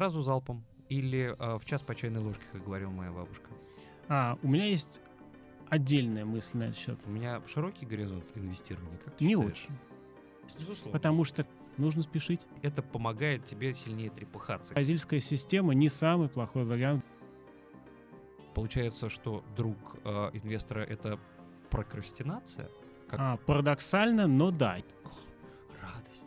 сразу залпом или э, в час по чайной ложке, как говорила моя бабушка? А, у меня есть отдельная мысль на этот счет. У меня широкий горизонт инвестирования. Как ты Не считаешь? очень. Безусловно. Потому что нужно спешить. Это помогает тебе сильнее трепыхаться. Бразильская система не самый плохой вариант. Получается, что друг э, инвестора это прокрастинация? Как А, парадоксально, но да. радость.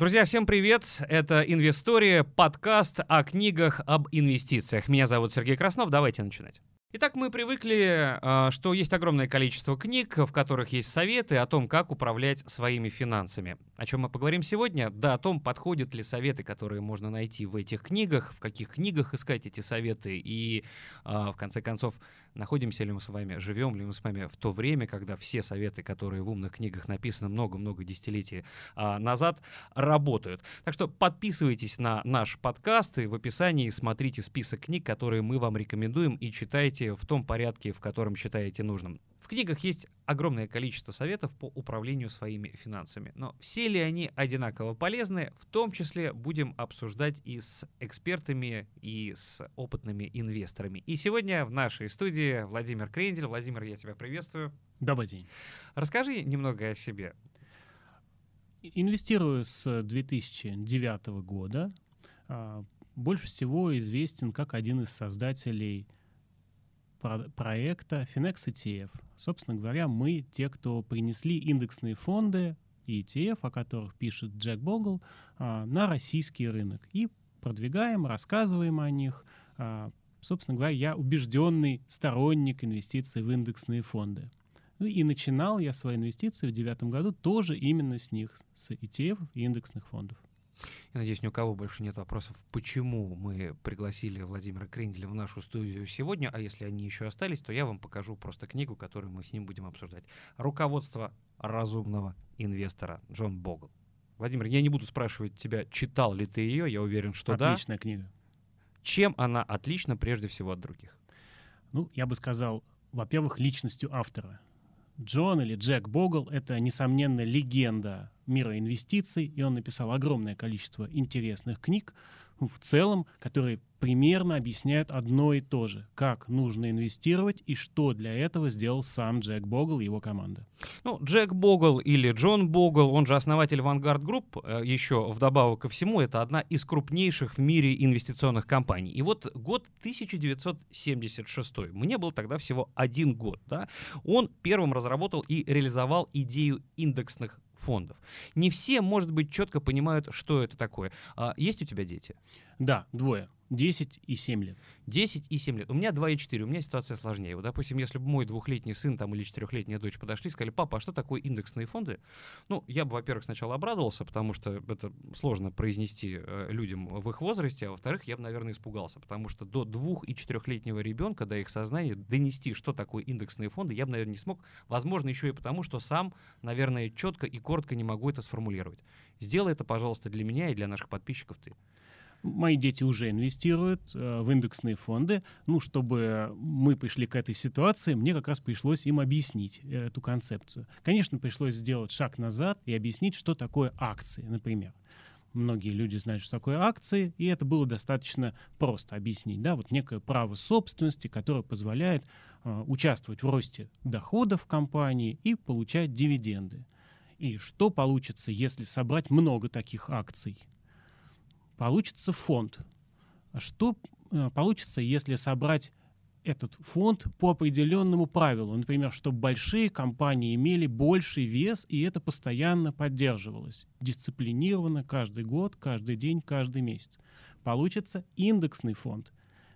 Друзья, всем привет! Это Инвестория, подкаст о книгах об инвестициях. Меня зовут Сергей Краснов, давайте начинать. Итак, мы привыкли, а, что есть огромное количество книг, в которых есть советы о том, как управлять своими финансами. О чем мы поговорим сегодня? Да, о том, подходят ли советы, которые можно найти в этих книгах, в каких книгах искать эти советы и, а, в конце концов, находимся ли мы с вами, живем ли мы с вами в то время, когда все советы, которые в умных книгах написаны много-много десятилетий а, назад, работают. Так что подписывайтесь на наш подкаст и в описании смотрите список книг, которые мы вам рекомендуем и читайте в том порядке, в котором считаете нужным. В книгах есть огромное количество советов по управлению своими финансами. Но все ли они одинаково полезны, в том числе будем обсуждать и с экспертами, и с опытными инвесторами. И сегодня в нашей студии Владимир Крендель. Владимир, я тебя приветствую. Добрый день. Расскажи немного о себе. Инвестирую с 2009 года. А, Больше всего известен как один из создателей проекта Finex ETF. Собственно говоря, мы те, кто принесли индексные фонды и ETF, о которых пишет Джек Богл, а, на российский рынок. И продвигаем, рассказываем о них. А, Собственно говоря, я убежденный сторонник инвестиций в индексные фонды. Ну и начинал я свои инвестиции в девятом году тоже именно с них, с ETF и индексных фондов. Я надеюсь, ни у кого больше нет вопросов, почему мы пригласили Владимира Кренделя в нашу студию сегодня, а если они еще остались, то я вам покажу просто книгу, которую мы с ним будем обсуждать. «Руководство разумного инвестора» Джон Богл. Владимир, я не буду спрашивать тебя, читал ли ты ее, я уверен, что да. Отличная книга. Чем она отлична прежде всего от других? Ну, я бы сказал, во-первых, личностью автора. Джон или Джек Богл — это, несомненно, легенда мира инвестиций, и он написал огромное количество интересных книг, в целом, которые примерно объясняют одно и то же, как нужно инвестировать и что для этого сделал сам Джек Богл и его команда. Ну, Джек Богл или Джон Богл, он же основатель Vanguard Group, э, еще вдобавок ко всему, это одна из крупнейших в мире инвестиционных компаний. И вот год 1976, мне был тогда всего один год, да, он первым разработал и реализовал идею индексных фондов. Не все, может быть, четко понимают, что это такое. А есть у тебя дети? Да, двое. 10 и 7 лет. 10 и 7 лет. У меня 2 и 4, у меня ситуация сложнее. Вот, допустим, если бы мой двухлетний сын там, или четырехлетняя дочь подошли и сказали, папа, а что такое индексные фонды? Ну, я бы, во-первых, сначала обрадовался, потому что это сложно произнести э, людям в их возрасте, а во-вторых, я бы, наверное, испугался, потому что до двух- и четырехлетнего ребенка, до их сознания, донести, что такое индексные фонды, я бы, наверное, не смог. Возможно, еще и потому, что сам, наверное, четко и коротко не могу это сформулировать. Сделай это, пожалуйста, для меня и для наших подписчиков ты. Мои дети уже инвестируют э, в индексные фонды. Ну, чтобы мы пришли к этой ситуации, мне как раз пришлось им объяснить э, эту концепцию. Конечно, пришлось сделать шаг назад и объяснить, что такое акции, например. Многие люди знают, что такое акции, и это было достаточно просто объяснить. Да? Вот некое право собственности, которое позволяет э, участвовать в росте доходов компании и получать дивиденды. И что получится, если собрать много таких акций? Получится фонд. Что э, получится, если собрать этот фонд по определенному правилу? Например, чтобы большие компании имели больший вес, и это постоянно поддерживалось. Дисциплинированно каждый год, каждый день, каждый месяц. Получится индексный фонд.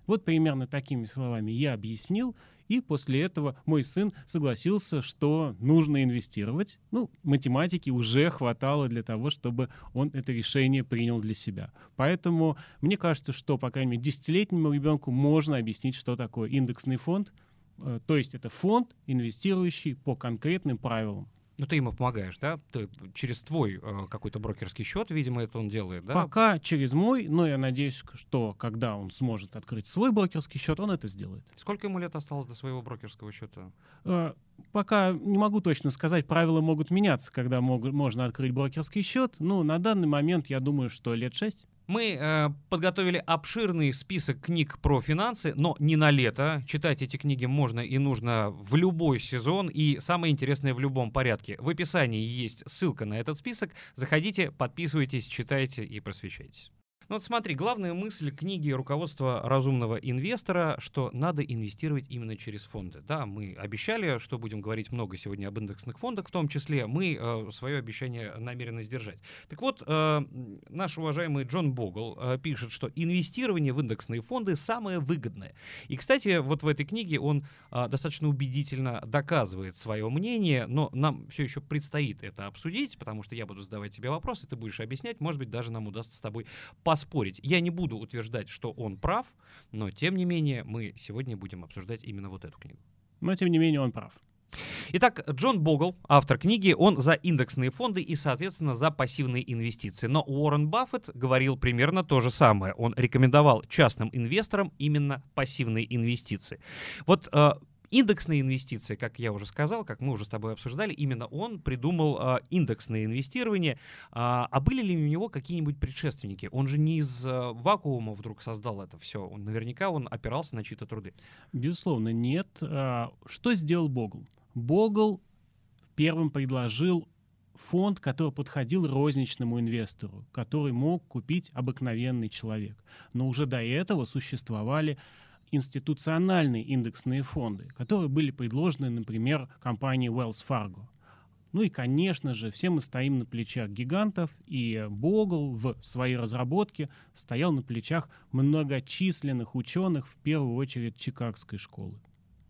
Вот примерно такими словами я объяснил, и после этого мой сын согласился, что нужно инвестировать. Ну, математики уже хватало для того, чтобы он это решение принял для себя. Поэтому мне кажется, что, по крайней мере, десятилетнему ребенку можно объяснить, что такое индексный фонд. Э, То есть это фонд, инвестирующий по конкретным правилам. Ну, ты ему помогаешь, да? Ты через твой э, какой-то брокерский счет, видимо, это он делает, да? Пока через мой, но я надеюсь, что когда он сможет открыть свой брокерский счет, он это сделает. Сколько ему лет осталось до своего брокерского счета? Э, пока не могу точно сказать, правила могут меняться, когда мог, можно открыть брокерский счет. Ну, на данный момент я думаю, что лет шесть. Мы э, подготовили обширный список книг про финансы, но не на лето. Читать эти книги можно и нужно в любой сезон, и самое интересное в любом порядке. В описании есть ссылка на этот список. Заходите, подписывайтесь, читайте и просвещайтесь. Ну вот смотри, главная мысль книги руководства разумного инвестора, что надо инвестировать именно через фонды. Да, мы обещали, что будем говорить много сегодня об индексных фондах, в том числе мы э, свое обещание намерены сдержать. Так вот, э, наш уважаемый Джон Богл э, пишет, что инвестирование в индексные фонды самое выгодное. И, кстати, вот в этой книге он э, достаточно убедительно доказывает свое мнение, но нам все еще предстоит это обсудить, потому что я буду задавать тебе вопросы, ты будешь объяснять, может быть, даже нам удастся с тобой по поспорить. Я не буду утверждать, что он прав, но тем не менее мы сегодня будем обсуждать именно вот эту книгу. Но тем не менее он прав. Итак, Джон Богл, автор книги, он за индексные фонды и, соответственно, за пассивные инвестиции. Но Уоррен Баффет говорил примерно то же самое. Он рекомендовал частным инвесторам именно пассивные инвестиции. Вот э, Индексные инвестиции, как я уже сказал, как мы уже с тобой обсуждали, именно он придумал э, индексное инвестирование. А, а были ли у него какие-нибудь предшественники? Он же не из э, вакуума вдруг создал это все. Он, наверняка он опирался на чьи-то труды. Безусловно, нет. А, что сделал Богл? Богл первым предложил фонд, который подходил розничному инвестору, который мог купить обыкновенный человек. Но уже до этого существовали институциональные индексные фонды, которые были предложены, например, компанией Wells Fargo. Ну и, конечно же, все мы стоим на плечах гигантов, и Богл в своей разработке стоял на плечах многочисленных ученых, в первую очередь Чикагской школы.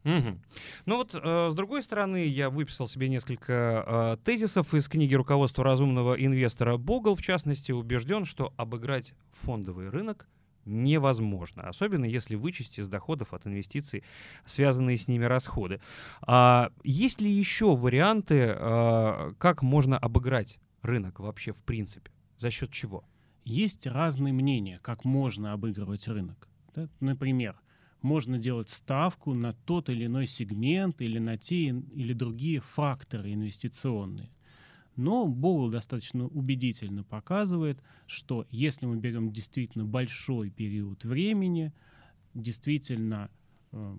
Угу. Ну вот, э, с другой стороны, я выписал себе несколько э, тезисов из книги руководства разумного инвестора. Богл, в частности, убежден, что обыграть фондовый рынок невозможно, особенно если вычесть из доходов от инвестиций связанные с ними расходы. А есть ли еще варианты, а, как можно обыграть рынок вообще в принципе? За счет чего? Есть разные мнения, как можно обыгрывать рынок. Например, можно делать ставку на тот или иной сегмент или на те или другие факторы инвестиционные – но Боул достаточно убедительно показывает, что если мы берем действительно большой период времени, действительно э,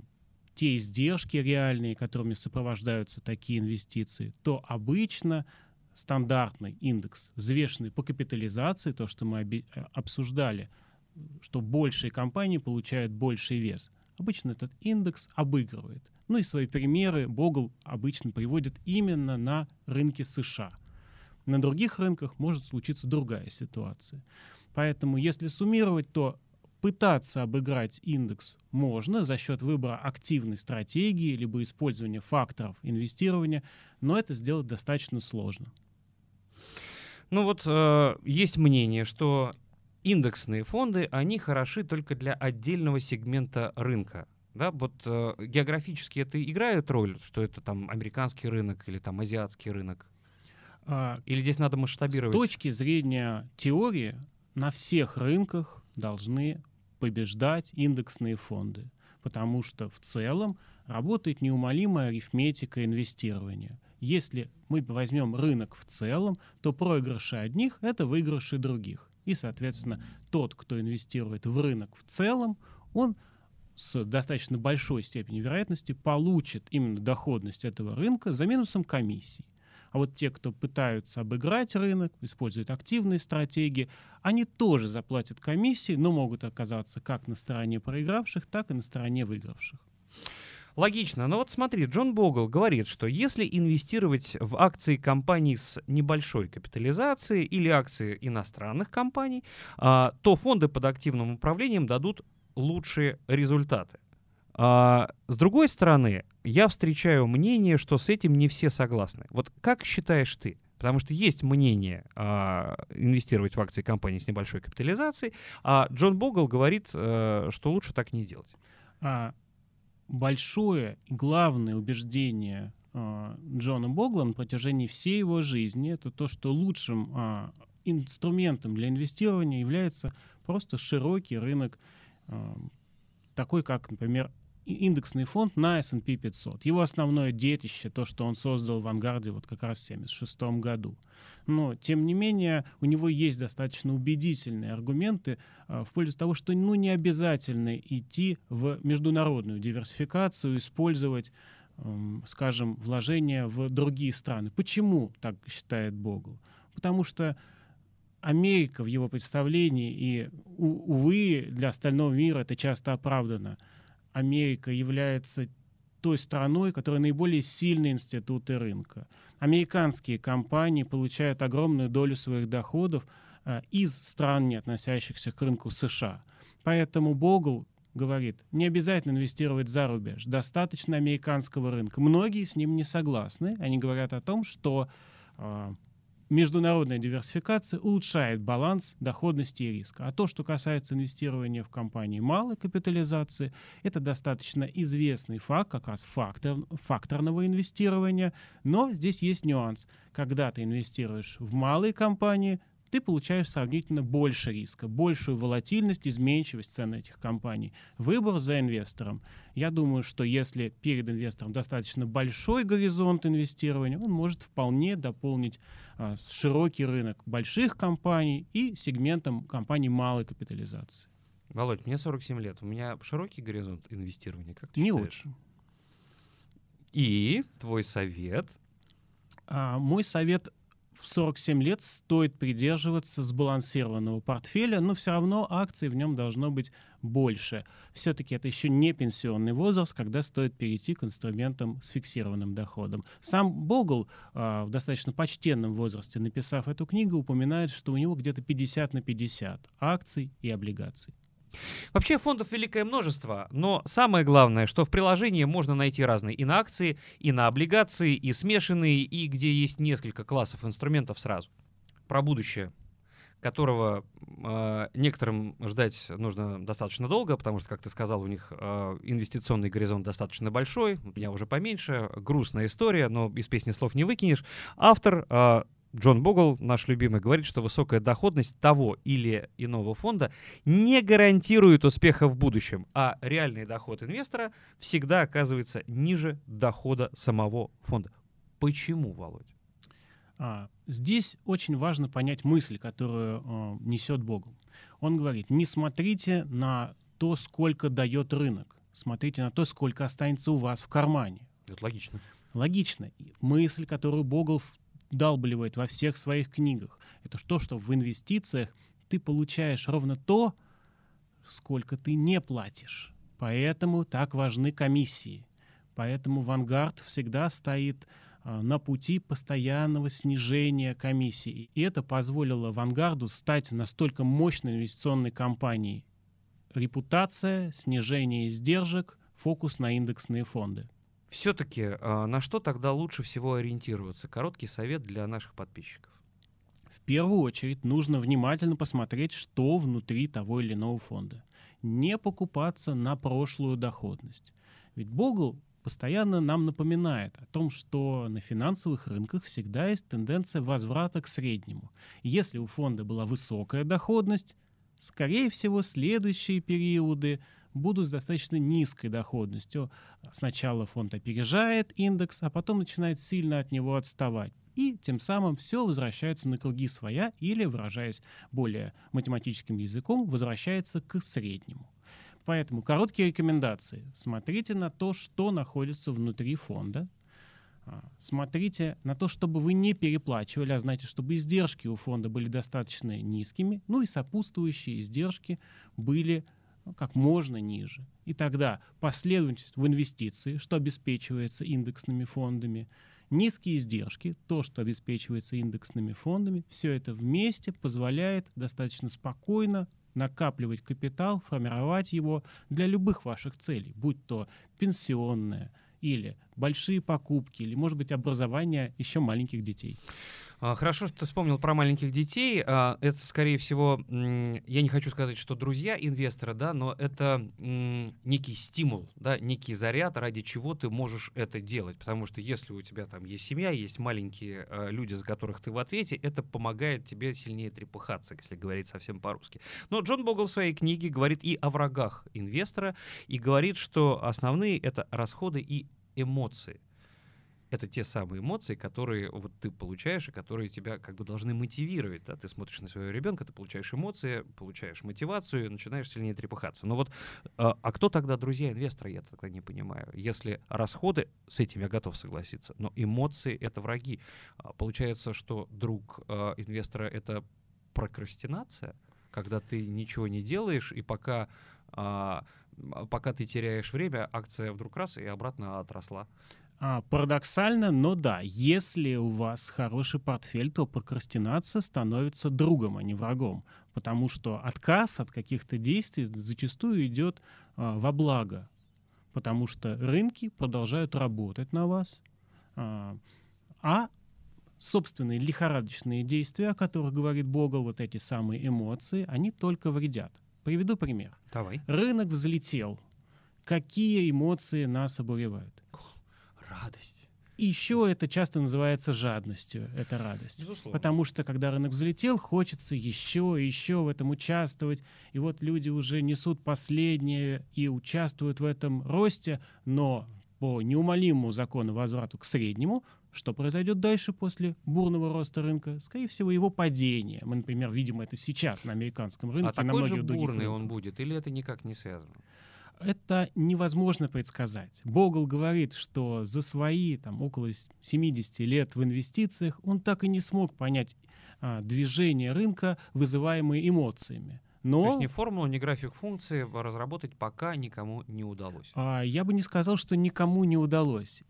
те издержки реальные, которыми сопровождаются такие инвестиции, то обычно стандартный индекс, взвешенный по капитализации, то, что мы э, обсуждали, что большие компании получают больший вес. Обычно этот индекс обыгрывает. Ну и свои примеры Богл обычно приводит именно на рынке США – на других рынках может случиться другая ситуация. Поэтому, если суммировать, то пытаться обыграть индекс можно за счет выбора активной стратегии либо использования факторов инвестирования, но это сделать достаточно сложно. Ну вот э, есть мнение, что индексные фонды, они хороши только для отдельного сегмента рынка. Да, вот э, географически это играет роль, что это там американский рынок или там азиатский рынок? А, Или здесь надо масштабировать? С точки зрения теории, на всех рынках должны побеждать индексные фонды, потому что в целом работает неумолимая арифметика инвестирования. Если мы возьмем рынок в целом, то проигрыши одних — это выигрыши других. И, соответственно, тот, кто инвестирует в рынок в целом, он с достаточно большой степенью вероятности получит именно доходность этого рынка за минусом комиссий. А вот те, кто пытаются обыграть рынок, используют активные стратегии, они тоже заплатят комиссии, но могут оказаться как на стороне проигравших, так и на стороне выигравших. Логично. Но вот смотри, Джон Богл говорит, что если инвестировать в акции компаний с небольшой капитализацией или акции иностранных компаний, а, то фонды под активным управлением дадут лучшие результаты. А, с другой стороны, я встречаю мнение, что с этим не все согласны. Вот как считаешь ты? Потому что есть мнение а, инвестировать в акции компании с небольшой капитализацией, а Джон Богл говорит, а, что лучше так не делать. А, большое и главное убеждение э, Джона Богла на протяжении всей его жизни, это то, что лучшим э, инструментом для инвестирования является просто широкий рынок, э, такой как, например, индексный фонд на S&P 500. Его основное детище, то, что он создал в «Ангарде» вот как раз в 1976 году. Но, тем не менее, у него есть достаточно убедительные аргументы э, в пользу того, что ну, не обязательно идти в международную диверсификацию, использовать э, скажем, вложения в другие страны. Почему так считает Богл? Потому что Америка в его представлении, и, увы, для остального мира это часто оправдано – Америка является той страной, которая наиболее сильные институты рынка. Американские компании получают огромную долю своих доходов э, из стран, не относящихся к рынку США. Поэтому Богл говорит, не обязательно инвестировать за рубеж, достаточно американского рынка. Многие с ним не согласны. Они говорят о том, что э, международная диверсификация улучшает баланс доходности и риска. А то, что касается инвестирования в компании малой капитализации, это достаточно известный факт, как раз фактор, факторного инвестирования. Но здесь есть нюанс. Когда ты инвестируешь в малые компании, ты получаешь сравнительно больше риска, большую волатильность, изменчивость цен этих компаний. Выбор за инвестором. Я думаю, что если перед инвестором достаточно большой горизонт инвестирования, он может вполне дополнить а, широкий рынок больших компаний и сегментом компаний малой капитализации. Володь, мне 47 лет. У меня широкий горизонт инвестирования. Как ты Не считаешь? очень. И твой совет? А, мой совет в 47 лет стоит придерживаться сбалансированного портфеля, но все равно акций в нем должно быть больше. Все-таки это еще не пенсионный возраст, когда стоит перейти к инструментам с фиксированным доходом. Сам Богл э, в достаточно почтенном возрасте, написав эту книгу, упоминает, что у него где-то 50 на 50 акций и облигаций. Вообще фондов великое множество, но самое главное, что в приложении можно найти разные и на акции, и на облигации, и смешанные, и где есть несколько классов инструментов сразу. Про будущее которого э, некоторым ждать нужно достаточно долго, потому что, как ты сказал, у них э, инвестиционный горизонт достаточно большой, у меня уже поменьше, грустная история, но из песни слов не выкинешь. Автор э, Джон Богл, наш любимый, говорит, что высокая доходность того или иного фонда не гарантирует успеха в будущем, а реальный доход инвестора всегда оказывается ниже дохода самого фонда. Почему, Володь? А, здесь очень важно понять мысль, которую э, несет Богл. Он говорит, не смотрите на то, сколько дает рынок, смотрите на то, сколько останется у вас в кармане. Это логично. Логично. Мысль, которую Богл вдалбливает во всех своих книгах. Это то, что в инвестициях ты получаешь ровно то, сколько ты не платишь. Поэтому так важны комиссии. Поэтому «Вангард» всегда стоит а, на пути постоянного снижения комиссии. И это позволило «Вангарду» стать настолько мощной инвестиционной компанией. Репутация, снижение издержек, фокус на индексные фонды. Все-таки а, на что тогда лучше всего ориентироваться? Короткий совет для наших подписчиков. В первую очередь нужно внимательно посмотреть, что внутри того или иного фонда. Не покупаться на прошлую доходность. Ведь Богл постоянно нам напоминает о том, что на финансовых рынках всегда есть тенденция возврата к среднему. Если у фонда была высокая доходность, скорее всего, следующие периоды будут с достаточно низкой доходностью. Сначала фонд опережает индекс, а потом начинает сильно от него отставать. И тем самым все возвращается на круги своя или, выражаясь более математическим языком, возвращается к среднему. Поэтому короткие рекомендации. Смотрите на то, что находится внутри фонда. А, смотрите на то, чтобы вы не переплачивали, а знаете, чтобы издержки у фонда были достаточно низкими, ну и сопутствующие издержки были ну, как можно ниже. И тогда последовательность в инвестиции, что обеспечивается индексными фондами, низкие издержки, то, что обеспечивается индексными фондами, все это вместе позволяет достаточно спокойно накапливать капитал, формировать его для любых ваших целей, будь то пенсионная или большие покупки, или, может быть, образование еще маленьких детей. А, хорошо, что ты вспомнил про маленьких детей. А, это, скорее всего, я не хочу сказать, что друзья инвестора, да, но это некий стимул, да, некий заряд, ради чего ты можешь это делать. Потому что если у тебя там есть семья, есть маленькие а, люди, за которых ты в ответе, это помогает тебе сильнее трепыхаться, если говорить совсем по-русски. Но Джон Богл в своей книге говорит и о врагах инвестора, и говорит, что основные это расходы и эмоции это те самые эмоции, которые вот ты получаешь и которые тебя как бы должны мотивировать. Да? Ты смотришь на своего ребенка, ты получаешь эмоции, получаешь мотивацию, начинаешь сильнее трепыхаться. Но вот, а, а кто тогда друзья инвестора, я тогда не понимаю. Если расходы, с этим я готов согласиться, но эмоции — это враги. А, получается, что друг а, инвестора — это прокрастинация, когда ты ничего не делаешь, и пока а, пока ты теряешь время, акция вдруг раз и обратно отросла. А, парадоксально, но да, если у вас хороший портфель, то прокрастинация становится другом, а не врагом. Потому что отказ от каких-то действий зачастую идет а, во благо. Потому что рынки продолжают работать на вас, а, а собственные лихорадочные действия, о которых говорит Богл, вот эти самые эмоции, они только вредят. Приведу пример. Давай. Рынок взлетел. Какие эмоции нас обуревают? Радость. И еще это часто называется жадностью, это радость. Безусловно. Потому что, когда рынок взлетел, хочется еще и еще в этом участвовать. И вот люди уже несут последнее и участвуют в этом росте, но по неумолимому закону возврату к среднему, что произойдет дальше после бурного роста рынка? Скорее всего, его падение. Мы, например, видим это сейчас на американском рынке. А такой же бурный он будет, или это никак не связано? Это невозможно предсказать. Богл говорит, что за свои там, около 70 лет в инвестициях он так и не смог понять а, движение рынка, вызываемые эмоциями. Но... То есть ни формулу, ни график функции разработать пока никому не удалось. А, я бы не сказал, что никому не удалось.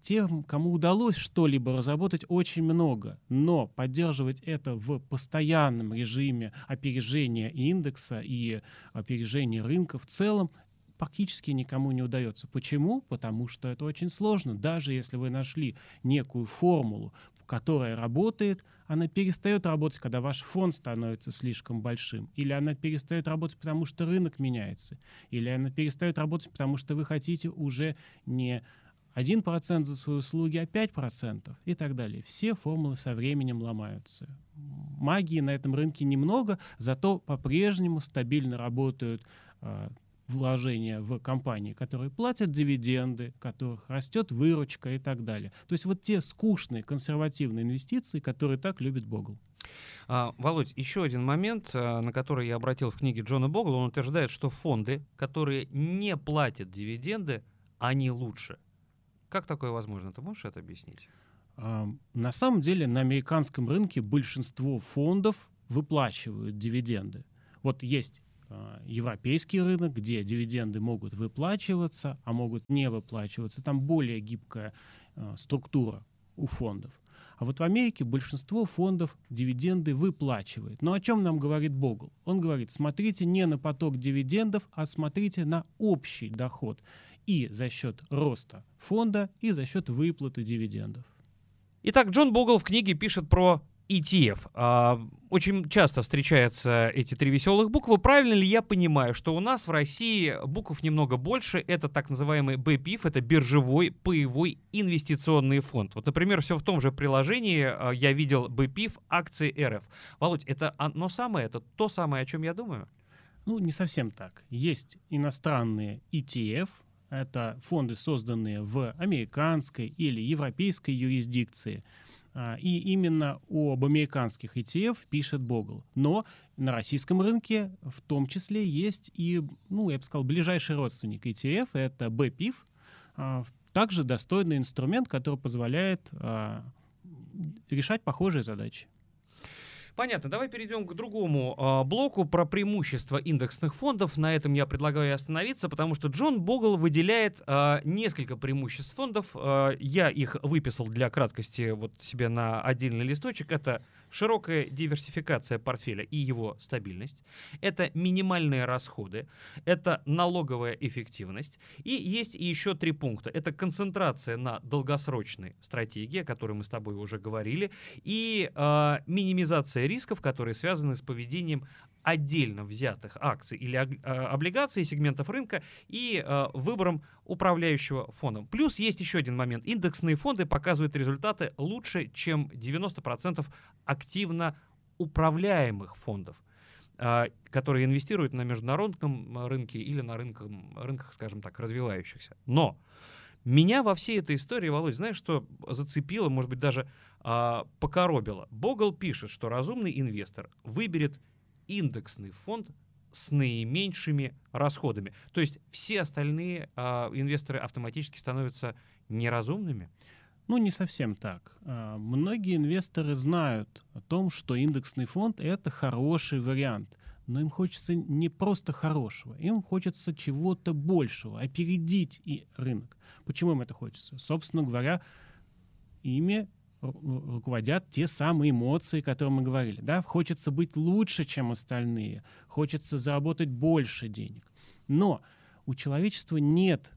Тем, кому удалось что-либо разработать, очень много. Но поддерживать это в постоянном режиме опережения индекса и опережения рынка в целом, практически никому не удается. Почему? Потому что это очень сложно. Даже если вы нашли некую формулу, которая работает, она перестает работать, когда ваш фонд становится слишком большим. Или она перестает работать, потому что рынок меняется. Или она перестает работать, потому что вы хотите уже не 1% за свои услуги, а 5% и так далее. Все формулы со временем ломаются. Магии на этом рынке немного, зато по-прежнему стабильно работают а, вложения в компании, которые платят дивиденды, которых растет выручка и так далее. То есть вот те скучные консервативные инвестиции, которые так любит Богл. А, Володь, еще один момент, а, на который я обратил в книге Джона Богла, он утверждает, что фонды, которые не платят дивиденды, они лучше. Как такое возможно? Ты можешь это объяснить? А, на самом деле на американском рынке большинство фондов выплачивают дивиденды. Вот есть европейский рынок, где дивиденды могут выплачиваться, а могут не выплачиваться. Там более гибкая а, структура у фондов. А вот в Америке большинство фондов дивиденды выплачивает. Но о чем нам говорит Богл? Он говорит, смотрите не на поток дивидендов, а смотрите на общий доход. И за счет роста фонда, и за счет выплаты дивидендов. Итак, Джон Богл в книге пишет про ETF. А, очень часто встречаются эти три веселых буквы. Правильно ли я понимаю, что у нас в России букв немного больше? Это так называемый BPIF, это биржевой паевой инвестиционный фонд. Вот, например, все в том же приложении а, я видел BPIF акции РФ. Володь, это оно самое, это то самое, о чем я думаю? Ну, не совсем так. Есть иностранные ETF, это фонды, созданные в американской или европейской юрисдикции – и именно об американских ETF пишет Богл. Но на российском рынке в том числе есть и, ну, я бы сказал, ближайший родственник ETF, это BPIF, а, также достойный инструмент, который позволяет а, решать похожие задачи. Понятно. Давай перейдем к другому э, блоку про преимущества индексных фондов. На этом я предлагаю остановиться, потому что Джон Богл выделяет э, несколько преимуществ фондов. Э, я их выписал для краткости вот себе на отдельный листочек. Это широкая диверсификация портфеля и его стабильность, это минимальные расходы, это налоговая эффективность. И есть еще три пункта. Это концентрация на долгосрочной стратегии, о которой мы с тобой уже говорили, и э, минимизация рисков, которые связаны с поведением отдельно взятых акций или а, облигаций сегментов рынка и э, выбором управляющего фондом. Плюс есть еще один момент. Индексные фонды показывают результаты лучше, чем 90% активно управляемых фондов которые инвестируют на международном рынке или на рынках, рынках, скажем так, развивающихся. Но меня во всей этой истории, Володь, знаешь, что зацепило, может быть, даже а, покоробило? Богл пишет, что разумный инвестор выберет индексный фонд с наименьшими расходами. То есть все остальные э, инвесторы автоматически становятся неразумными? Ну, не совсем так. А, многие инвесторы знают о том, что индексный фонд — это хороший вариант. Но им хочется не просто хорошего, им хочется чего-то большего, опередить и рынок. Почему им это хочется? Собственно говоря, ими руководят те самые эмоции, о которых мы говорили. Да? Хочется быть лучше, чем остальные, хочется заработать больше денег. Но у человечества нет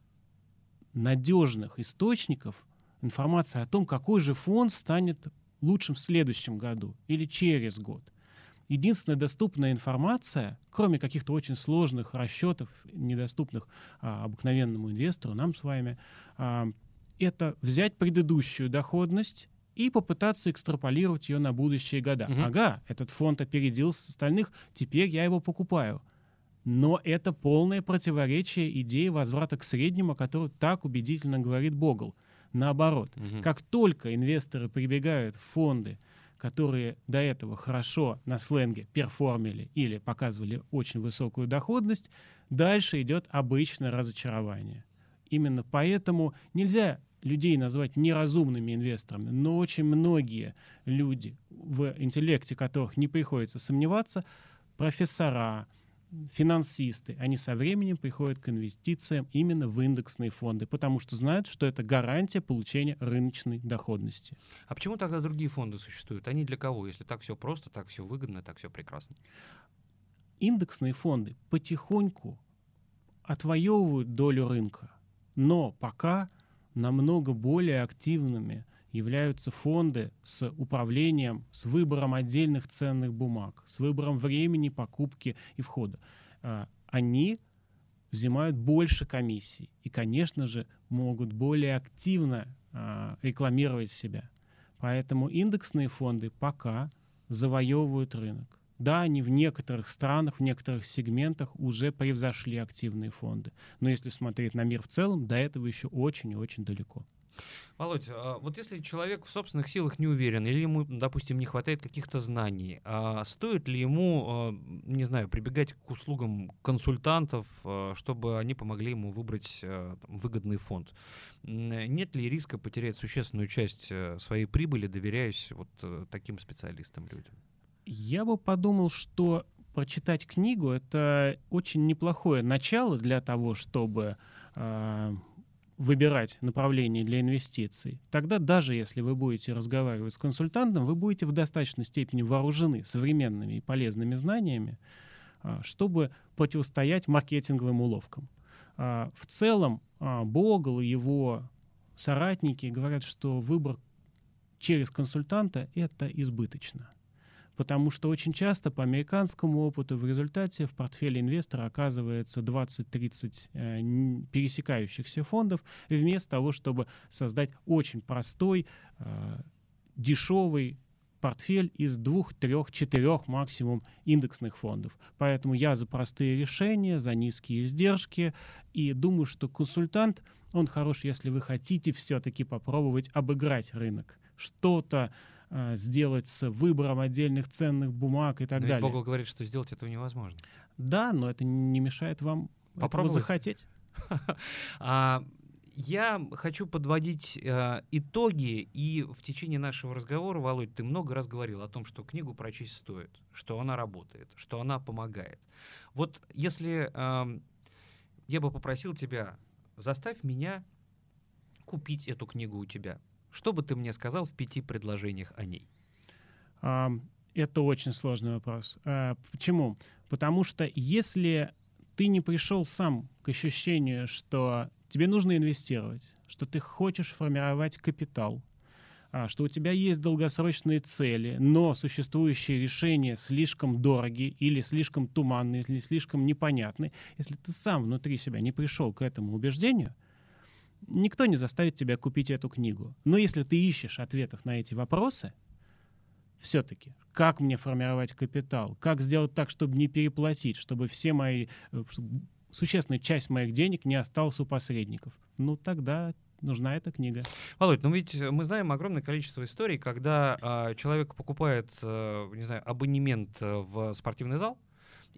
надежных источников информации о том, какой же фонд станет лучшим в следующем году или через год. Единственная доступная информация, кроме каких-то очень сложных расчетов, недоступных а, обыкновенному инвестору, нам с вами, а, это взять предыдущую доходность и попытаться экстраполировать ее на будущие года. Угу. Ага, этот фонд опередил остальных, теперь я его покупаю. Но это полное противоречие идеи возврата к среднему, о которой так убедительно говорит Богл. Наоборот, угу. как только инвесторы прибегают в фонды, которые до этого хорошо на сленге перформили или показывали очень высокую доходность, дальше идет обычное разочарование. Именно поэтому нельзя людей назвать неразумными инвесторами, но очень многие люди, в интеллекте которых не приходится сомневаться, профессора, финансисты, они со временем приходят к инвестициям именно в индексные фонды, потому что знают, что это гарантия получения рыночной доходности. А почему тогда другие фонды существуют? Они для кого? Если так все просто, так все выгодно, так все прекрасно. Индексные фонды потихоньку отвоевывают долю рынка, но пока намного более активными являются фонды с управлением, с выбором отдельных ценных бумаг, с выбором времени покупки и входа. А, они взимают больше комиссий и, конечно же, могут более активно а, рекламировать себя. Поэтому индексные фонды пока завоевывают рынок. Да, они в некоторых странах, в некоторых сегментах уже превзошли активные фонды. Но если смотреть на мир в целом, до этого еще очень и очень далеко. Володь, а вот если человек в собственных силах не уверен, или ему, допустим, не хватает каких-то знаний, а стоит ли ему, а, не знаю, прибегать к услугам консультантов, чтобы они помогли ему выбрать выгодный фонд? Нет ли риска потерять существенную часть э, своей прибыли, доверяясь вот э, таким специалистам, людям? Я бы подумал, что прочитать книгу — это очень неплохое начало для того, чтобы э, выбирать направление для инвестиций. Тогда даже если вы будете разговаривать с консультантом, вы будете в достаточной степени вооружены современными и полезными знаниями, э, чтобы противостоять маркетинговым уловкам. Э, в целом э, Богл и его соратники говорят, что выбор через консультанта — это избыточно потому что очень часто по американскому опыту в результате в портфеле инвестора оказывается 20-30 э, пересекающихся фондов, вместо того, чтобы создать очень простой, э, дешевый портфель из двух, трех, четырех максимум индексных фондов. Поэтому я за простые решения, за низкие издержки. И думаю, что консультант, он хорош, если вы хотите все-таки попробовать обыграть рынок. Что-то а, сделать с выбором отдельных ценных бумаг и так но далее. Богл говорит, что сделать этого невозможно. Да, но это не мешает вам Попробовать. этого захотеть. а, Я хочу подводить э, итоги, и в течение нашего разговора, Володь, ты много раз говорил о том, что книгу прочесть стоит, что она работает, что она помогает. Вот если э, я бы попросил тебя, заставь меня купить эту книгу у тебя, что бы ты мне сказал в пяти предложениях о ней? Это очень сложный вопрос. А, почему? Потому что если ты не пришел сам к ощущению, что тебе нужно инвестировать, что ты хочешь формировать капитал, а, что у тебя есть долгосрочные цели, но существующие решения слишком дороги или слишком туманные, или слишком непонятны, если ты сам внутри себя не пришел к этому убеждению, никто не заставит тебя купить эту книгу. Но если ты ищешь ответов на эти вопросы, все-таки, как мне формировать капитал, как сделать так, чтобы не переплатить, чтобы все мои, э, чтобы существенная часть моих денег не осталась у посредников, ну тогда нужна эта книга. Володь, ну ведь мы знаем огромное количество историй, когда э, человек покупает, э, не знаю, абонемент э, в спортивный зал,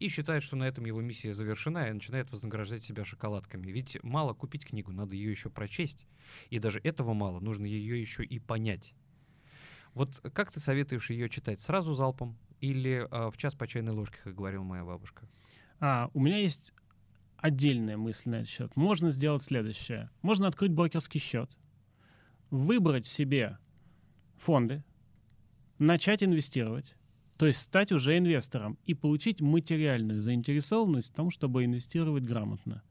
и считает, что на этом его миссия завершена, и начинает вознаграждать себя шоколадками. Ведь мало купить книгу, надо ее еще прочесть. И даже этого мало, нужно ее еще и понять. Вот как ты советуешь ее читать? Сразу залпом или э, в час по чайной ложке, как говорила моя бабушка? А, у меня есть отдельная мысль на этот счет. Можно сделать следующее. Можно открыть брокерский счет, выбрать себе фонды, начать инвестировать, то есть стать уже инвестором и получить материальную заинтересованность в том, чтобы инвестировать грамотно.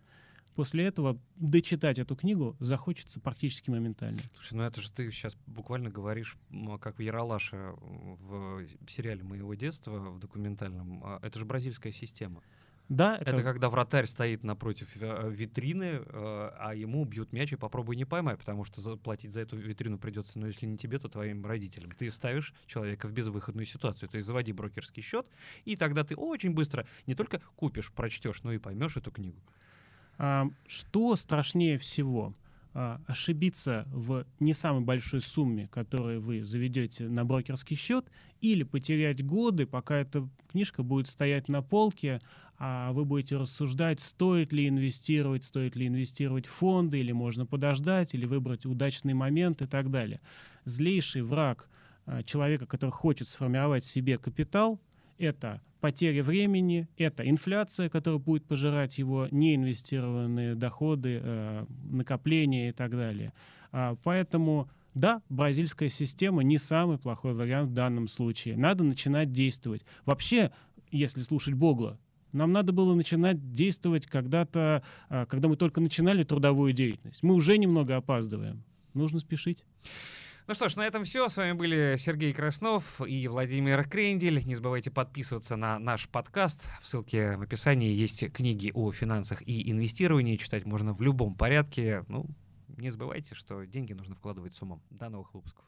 После этого дочитать эту книгу захочется практически моментально. Слушай, ну это же ты сейчас буквально говоришь, как в Яралаше в сериале моего детства, в документальном. А это же бразильская система. Да, это... это когда вратарь стоит напротив э, витрины, э, а ему бьют мяч и попробуй не поймай, потому что заплатить за эту витрину придется, но если не тебе, то твоим родителям. Ты ставишь человека в безвыходную ситуацию. То есть заводи брокерский счет, и тогда ты очень быстро не только купишь, прочтешь, но и поймешь эту книгу. А, что страшнее всего? А, ошибиться в не самой большой сумме, которую вы заведете на брокерский счет, или потерять годы, пока эта книжка будет стоять на полке, а вы будете рассуждать, стоит ли инвестировать, стоит ли инвестировать в фонды, или можно подождать, или выбрать удачный момент и так далее. Злейший враг а, человека, который хочет сформировать себе капитал, это потеря времени, это инфляция, которая будет пожирать его неинвестированные доходы, э, накопления и так далее. А, поэтому да, бразильская система не самый плохой вариант в данном случае. Надо начинать действовать. Вообще, если слушать Богла, нам надо было начинать действовать когда-то, а, когда мы только начинали трудовую деятельность. Мы уже немного опаздываем. Нужно спешить. Ну что ж, на этом все. С вами были Сергей Краснов и Владимир Крендель. Не забывайте подписываться на наш подкаст. В ссылке в описании есть книги о финансах и инвестировании. Читать можно в любом порядке. Ну, не забывайте, что деньги нужно вкладывать с умом. До новых выпусков.